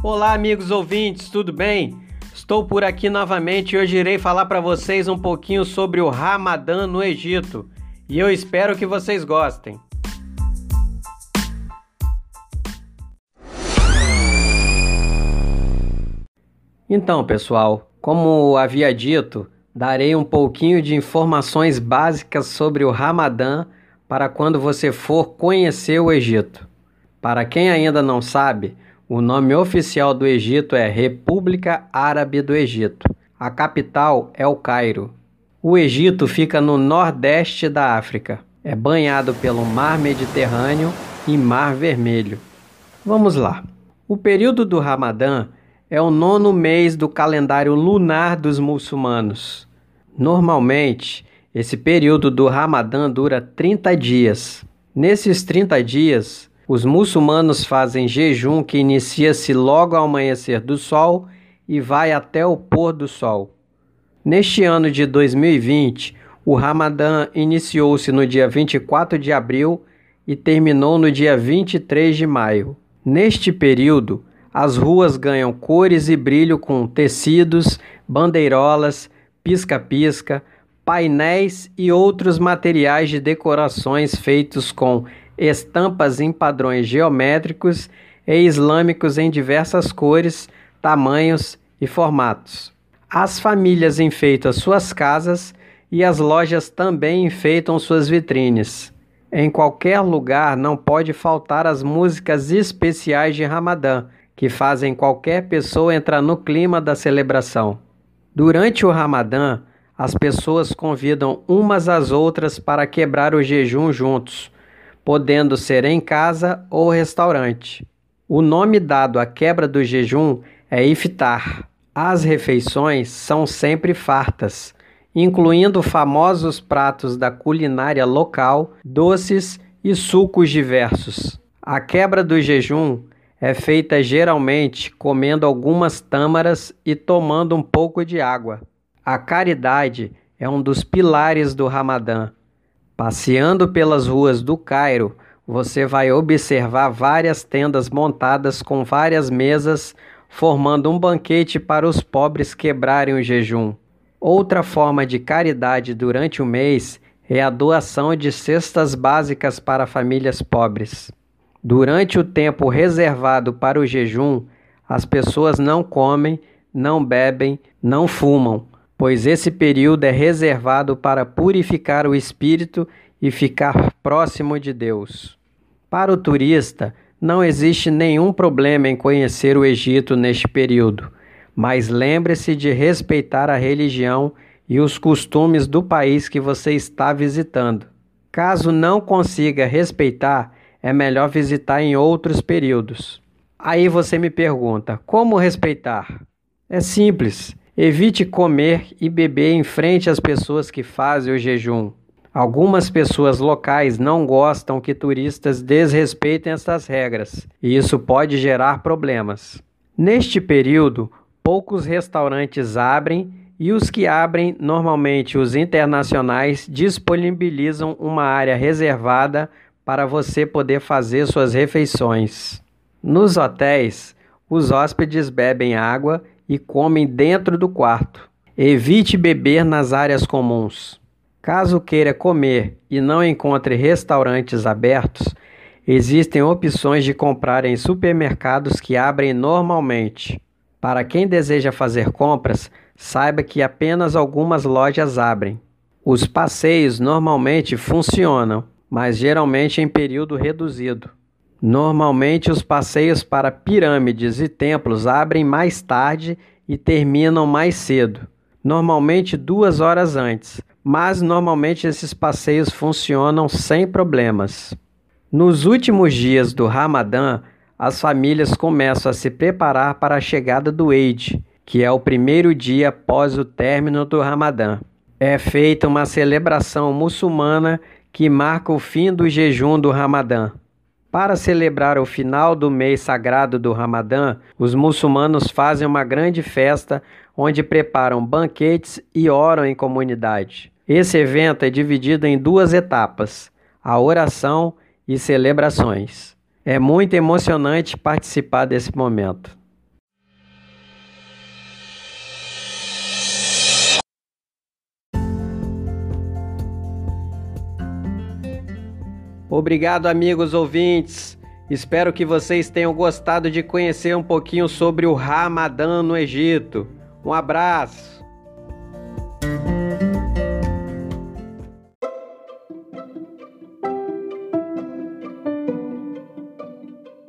Olá, amigos ouvintes, tudo bem? Estou por aqui novamente e hoje irei falar para vocês um pouquinho sobre o Ramadã no Egito e eu espero que vocês gostem. Então, pessoal, como havia dito, darei um pouquinho de informações básicas sobre o Ramadã para quando você for conhecer o Egito. Para quem ainda não sabe, o nome oficial do Egito é República Árabe do Egito. A capital é o Cairo. O Egito fica no nordeste da África. É banhado pelo Mar Mediterrâneo e Mar Vermelho. Vamos lá. O período do Ramadã é o nono mês do calendário lunar dos muçulmanos. Normalmente, esse período do Ramadã dura 30 dias. Nesses 30 dias, os muçulmanos fazem jejum que inicia-se logo ao amanhecer do sol e vai até o pôr do sol. Neste ano de 2020, o Ramadã iniciou-se no dia 24 de abril e terminou no dia 23 de maio. Neste período, as ruas ganham cores e brilho com tecidos, bandeirolas, pisca-pisca, painéis e outros materiais de decorações feitos com estampas em padrões geométricos e islâmicos em diversas cores, tamanhos e formatos. As famílias enfeitam suas casas e as lojas também enfeitam suas vitrines. Em qualquer lugar não pode faltar as músicas especiais de Ramadã, que fazem qualquer pessoa entrar no clima da celebração. Durante o Ramadã, as pessoas convidam umas às outras para quebrar o jejum juntos, podendo ser em casa ou restaurante. O nome dado à quebra do jejum é iftar. As refeições são sempre fartas, incluindo famosos pratos da culinária local, doces e sucos diversos. A quebra do jejum é feita geralmente comendo algumas tâmaras e tomando um pouco de água. A caridade é um dos pilares do Ramadã. Passeando pelas ruas do Cairo, você vai observar várias tendas montadas com várias mesas, formando um banquete para os pobres quebrarem o jejum. Outra forma de caridade durante o mês é a doação de cestas básicas para famílias pobres. Durante o tempo reservado para o jejum, as pessoas não comem, não bebem, não fumam, pois esse período é reservado para purificar o espírito e ficar próximo de Deus. Para o turista, não existe nenhum problema em conhecer o Egito neste período, mas lembre-se de respeitar a religião e os costumes do país que você está visitando. Caso não consiga respeitar, é melhor visitar em outros períodos. Aí você me pergunta: como respeitar? É simples. Evite comer e beber em frente às pessoas que fazem o jejum. Algumas pessoas locais não gostam que turistas desrespeitem essas regras, e isso pode gerar problemas. Neste período, poucos restaurantes abrem e os que abrem, normalmente os internacionais, disponibilizam uma área reservada para você poder fazer suas refeições. Nos hotéis, os hóspedes bebem água e comem dentro do quarto. Evite beber nas áreas comuns. Caso queira comer e não encontre restaurantes abertos, existem opções de comprar em supermercados que abrem normalmente. Para quem deseja fazer compras, saiba que apenas algumas lojas abrem. Os passeios normalmente funcionam mas geralmente em período reduzido. Normalmente, os passeios para pirâmides e templos abrem mais tarde e terminam mais cedo, normalmente duas horas antes, mas normalmente esses passeios funcionam sem problemas. Nos últimos dias do Ramadã, as famílias começam a se preparar para a chegada do Eid, que é o primeiro dia após o término do Ramadã. É feita uma celebração muçulmana que marca o fim do jejum do Ramadã. Para celebrar o final do mês sagrado do Ramadã, os muçulmanos fazem uma grande festa onde preparam banquetes e oram em comunidade. Esse evento é dividido em duas etapas: a oração e celebrações. É muito emocionante participar desse momento. Obrigado, amigos ouvintes. Espero que vocês tenham gostado de conhecer um pouquinho sobre o Ramadã no Egito. Um abraço.